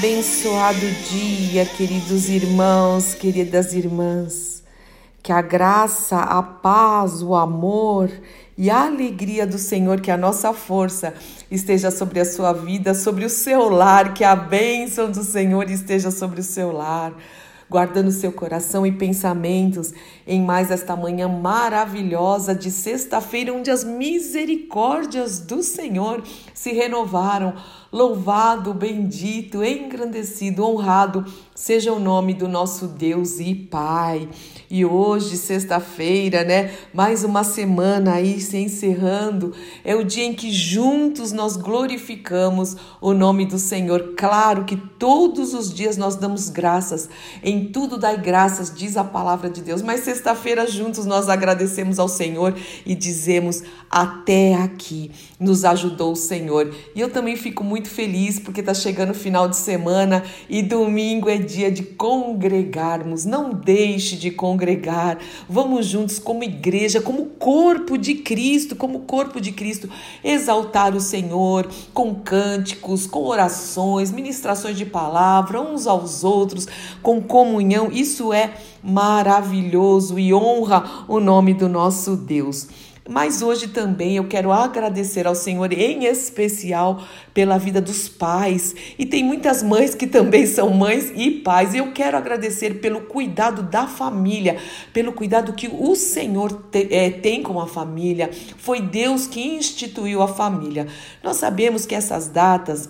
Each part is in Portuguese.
Abençoado dia, queridos irmãos, queridas irmãs. Que a graça, a paz, o amor e a alegria do Senhor, que a nossa força esteja sobre a sua vida, sobre o seu lar, que a bênção do Senhor esteja sobre o seu lar, guardando seu coração e pensamentos em mais esta manhã maravilhosa de sexta-feira, onde as misericórdias do Senhor se renovaram. Louvado, bendito, engrandecido, honrado seja o nome do nosso Deus e Pai. E hoje, sexta-feira, né? Mais uma semana aí se encerrando. É o dia em que juntos nós glorificamos o nome do Senhor. Claro que todos os dias nós damos graças. Em tudo dai graças, diz a palavra de Deus. Mas sexta-feira juntos nós agradecemos ao Senhor e dizemos: até aqui nos ajudou o Senhor. E eu também fico muito feliz porque está chegando o final de semana e domingo é dia de congregarmos. Não deixe de congregar. Vamos juntos como igreja, como corpo de Cristo, como corpo de Cristo, exaltar o Senhor com cânticos, com orações, ministrações de palavra uns aos outros, com comunhão. Isso é maravilhoso e honra o nome do nosso Deus. Mas hoje também eu quero agradecer ao Senhor, em especial pela vida dos pais. E tem muitas mães que também são mães e pais. Eu quero agradecer pelo cuidado da família, pelo cuidado que o Senhor te, é, tem com a família. Foi Deus que instituiu a família. Nós sabemos que essas datas.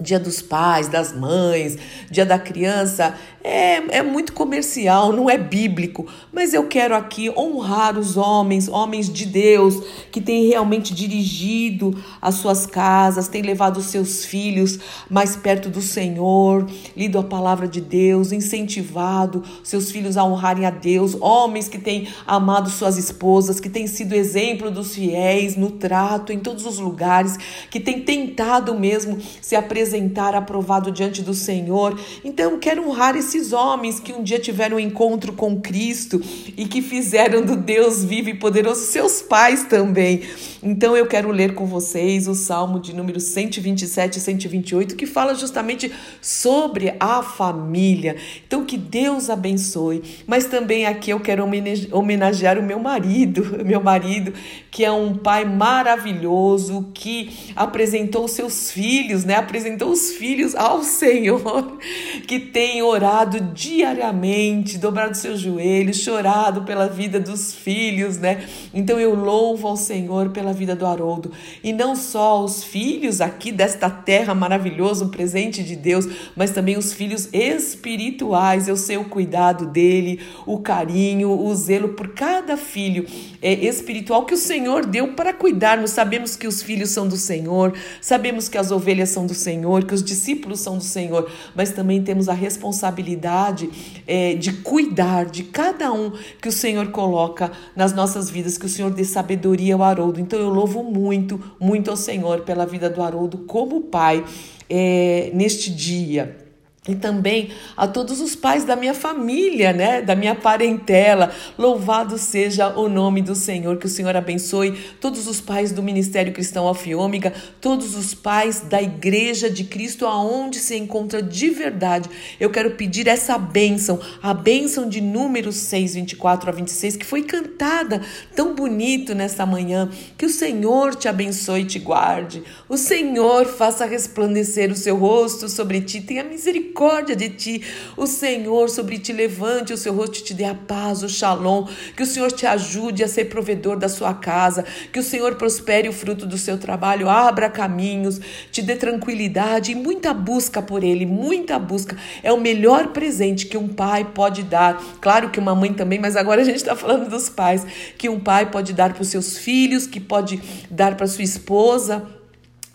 Dia dos pais, das mães, dia da criança, é, é muito comercial, não é bíblico. Mas eu quero aqui honrar os homens, homens de Deus, que têm realmente dirigido as suas casas, têm levado os seus filhos mais perto do Senhor, lido a palavra de Deus, incentivado seus filhos a honrarem a Deus, homens que têm amado suas esposas, que têm sido exemplo dos fiéis no trato, em todos os lugares, que têm tentado mesmo se apresentar apresentar aprovado diante do Senhor. Então, quero honrar esses homens que um dia tiveram um encontro com Cristo e que fizeram do Deus vivo e poderoso seus pais também. Então, eu quero ler com vocês o Salmo de número 127 e 128, que fala justamente sobre a família. Então, que Deus abençoe. Mas também aqui eu quero homenagear o meu marido, meu marido, que é um pai maravilhoso, que apresentou seus filhos, né? Apresentou os filhos ao Senhor, que tem orado diariamente, dobrado seus joelhos, chorado pela vida dos filhos, né? Então eu louvo ao Senhor pela vida do Haroldo. E não só os filhos aqui desta terra maravilhosa, um presente de Deus, mas também os filhos espirituais. Eu sei o cuidado dele, o carinho, o zelo por cada filho é, espiritual que o Senhor deu para cuidarmos. Sabemos que os filhos são do Senhor, sabemos que as ovelhas são do Senhor Senhor, que os discípulos são do Senhor, mas também temos a responsabilidade é, de cuidar de cada um que o Senhor coloca nas nossas vidas, que o Senhor dê sabedoria ao Haroldo. Então eu louvo muito, muito ao Senhor pela vida do Haroldo como pai é, neste dia. E também a todos os pais da minha família, né, da minha parentela. Louvado seja o nome do Senhor, que o Senhor abençoe todos os pais do Ministério Cristão Alfa Ômega, todos os pais da Igreja de Cristo aonde se encontra de verdade. Eu quero pedir essa bênção, a bênção de números 6, 24 a 26, que foi cantada tão bonito nesta manhã. Que o Senhor te abençoe e te guarde. O Senhor faça resplandecer o seu rosto sobre ti, tenha misericórdia misericórdia de ti. O Senhor sobre ti levante o seu rosto e te dê a paz, o shalom. Que o Senhor te ajude a ser provedor da sua casa. Que o Senhor prospere o fruto do seu trabalho, abra caminhos, te dê tranquilidade e muita busca por Ele, muita busca. É o melhor presente que um pai pode dar. Claro que uma mãe também, mas agora a gente está falando dos pais. Que um pai pode dar para os seus filhos, que pode dar para sua esposa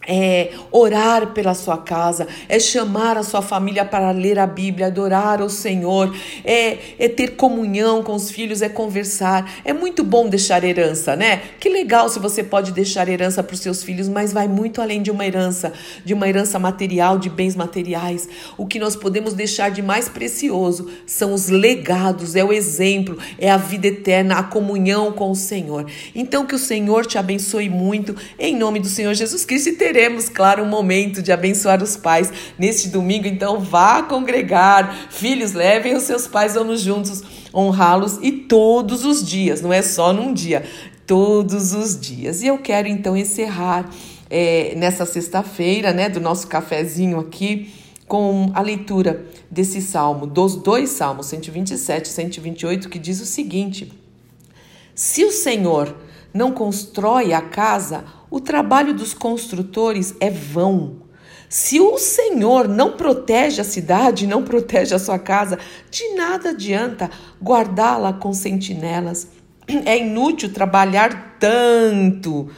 é orar pela sua casa, é chamar a sua família para ler a Bíblia, adorar o Senhor, é, é ter comunhão com os filhos, é conversar. É muito bom deixar herança, né? Que legal se você pode deixar herança para os seus filhos, mas vai muito além de uma herança, de uma herança material, de bens materiais. O que nós podemos deixar de mais precioso são os legados, é o exemplo, é a vida eterna, a comunhão com o Senhor. Então que o Senhor te abençoe muito, em nome do Senhor Jesus Cristo e teremos, claro, um momento de abençoar os pais neste domingo. Então, vá congregar. Filhos, levem os seus pais, vamos juntos honrá-los e todos os dias, não é só num dia, todos os dias. E eu quero então encerrar é, nessa sexta-feira, né, do nosso cafezinho aqui, com a leitura desse salmo, dos dois salmos, 127 e 128, que diz o seguinte: Se o Senhor não constrói a casa, o trabalho dos construtores é vão. Se o Senhor não protege a cidade, não protege a sua casa, de nada adianta guardá-la com sentinelas. É inútil trabalhar tanto,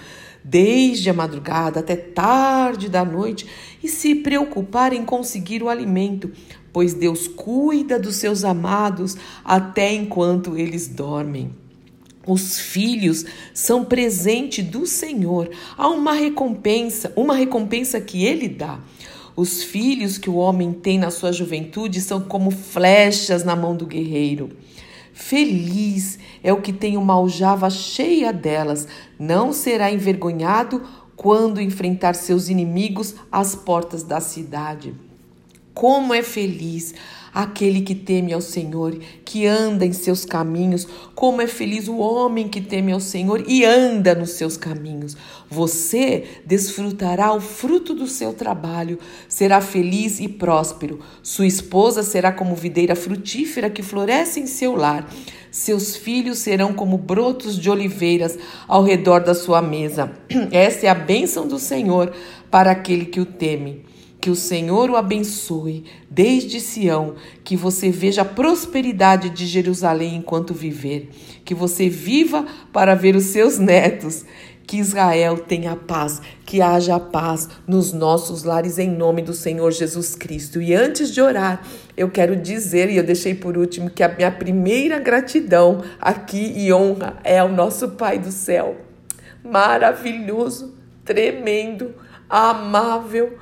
desde a madrugada até tarde da noite, e se preocupar em conseguir o alimento, pois Deus cuida dos seus amados até enquanto eles dormem. Os filhos são presente do Senhor. Há uma recompensa, uma recompensa que ele dá. Os filhos que o homem tem na sua juventude são como flechas na mão do guerreiro. Feliz é o que tem uma aljava cheia delas, não será envergonhado quando enfrentar seus inimigos às portas da cidade. Como é feliz aquele que teme ao Senhor, que anda em seus caminhos. Como é feliz o homem que teme ao Senhor e anda nos seus caminhos. Você desfrutará o fruto do seu trabalho, será feliz e próspero. Sua esposa será como videira frutífera que floresce em seu lar. Seus filhos serão como brotos de oliveiras ao redor da sua mesa. Essa é a bênção do Senhor para aquele que o teme. Que o Senhor o abençoe desde Sião, que você veja a prosperidade de Jerusalém enquanto viver, que você viva para ver os seus netos, que Israel tenha paz, que haja paz nos nossos lares em nome do Senhor Jesus Cristo. E antes de orar, eu quero dizer, e eu deixei por último, que a minha primeira gratidão aqui e honra é ao nosso Pai do céu. Maravilhoso, tremendo, amável,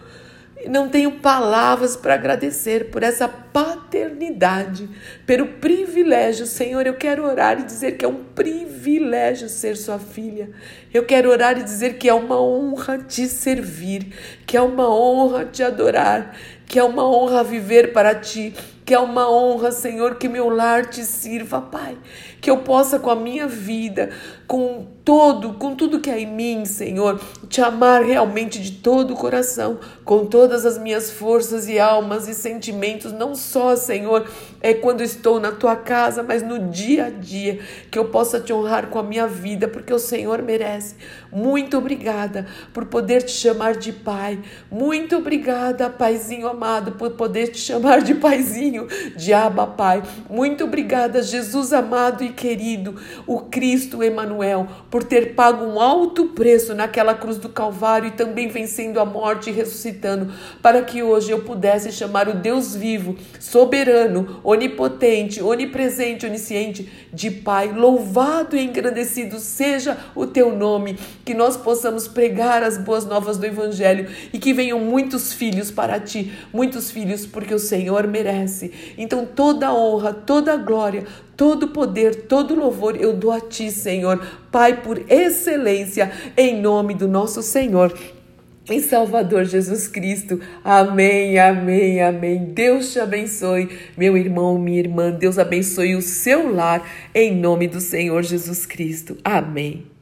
não tenho palavras para agradecer por essa paternidade, pelo privilégio. Senhor, eu quero orar e dizer que é um privilégio ser sua filha. Eu quero orar e dizer que é uma honra te servir, que é uma honra te adorar, que é uma honra viver para ti, que é uma honra, Senhor, que meu lar te sirva, Pai que eu possa com a minha vida, com todo, com tudo que há em mim, Senhor, te amar realmente de todo o coração, com todas as minhas forças e almas e sentimentos, não só, Senhor, é quando estou na tua casa, mas no dia a dia, que eu possa te honrar com a minha vida, porque o Senhor merece. Muito obrigada por poder te chamar de Pai. Muito obrigada, Paizinho amado, por poder te chamar de Paizinho tenho de Abba Pai. Muito obrigada, Jesus amado e querido, o Cristo Emanuel, por ter pago um alto preço naquela cruz do Calvário e também vencendo a morte e ressuscitando, para que hoje eu pudesse chamar o Deus vivo, soberano, onipotente, onipresente, onisciente de Pai. Louvado e engrandecido seja o teu nome, que nós possamos pregar as boas novas do Evangelho e que venham muitos filhos para ti, muitos filhos, porque o Senhor merece. Então, toda honra, toda glória, todo poder, todo louvor eu dou a ti, Senhor, Pai, por excelência, em nome do nosso Senhor em Salvador Jesus Cristo. Amém, amém, amém. Deus te abençoe, meu irmão, minha irmã. Deus abençoe o seu lar, em nome do Senhor Jesus Cristo. Amém.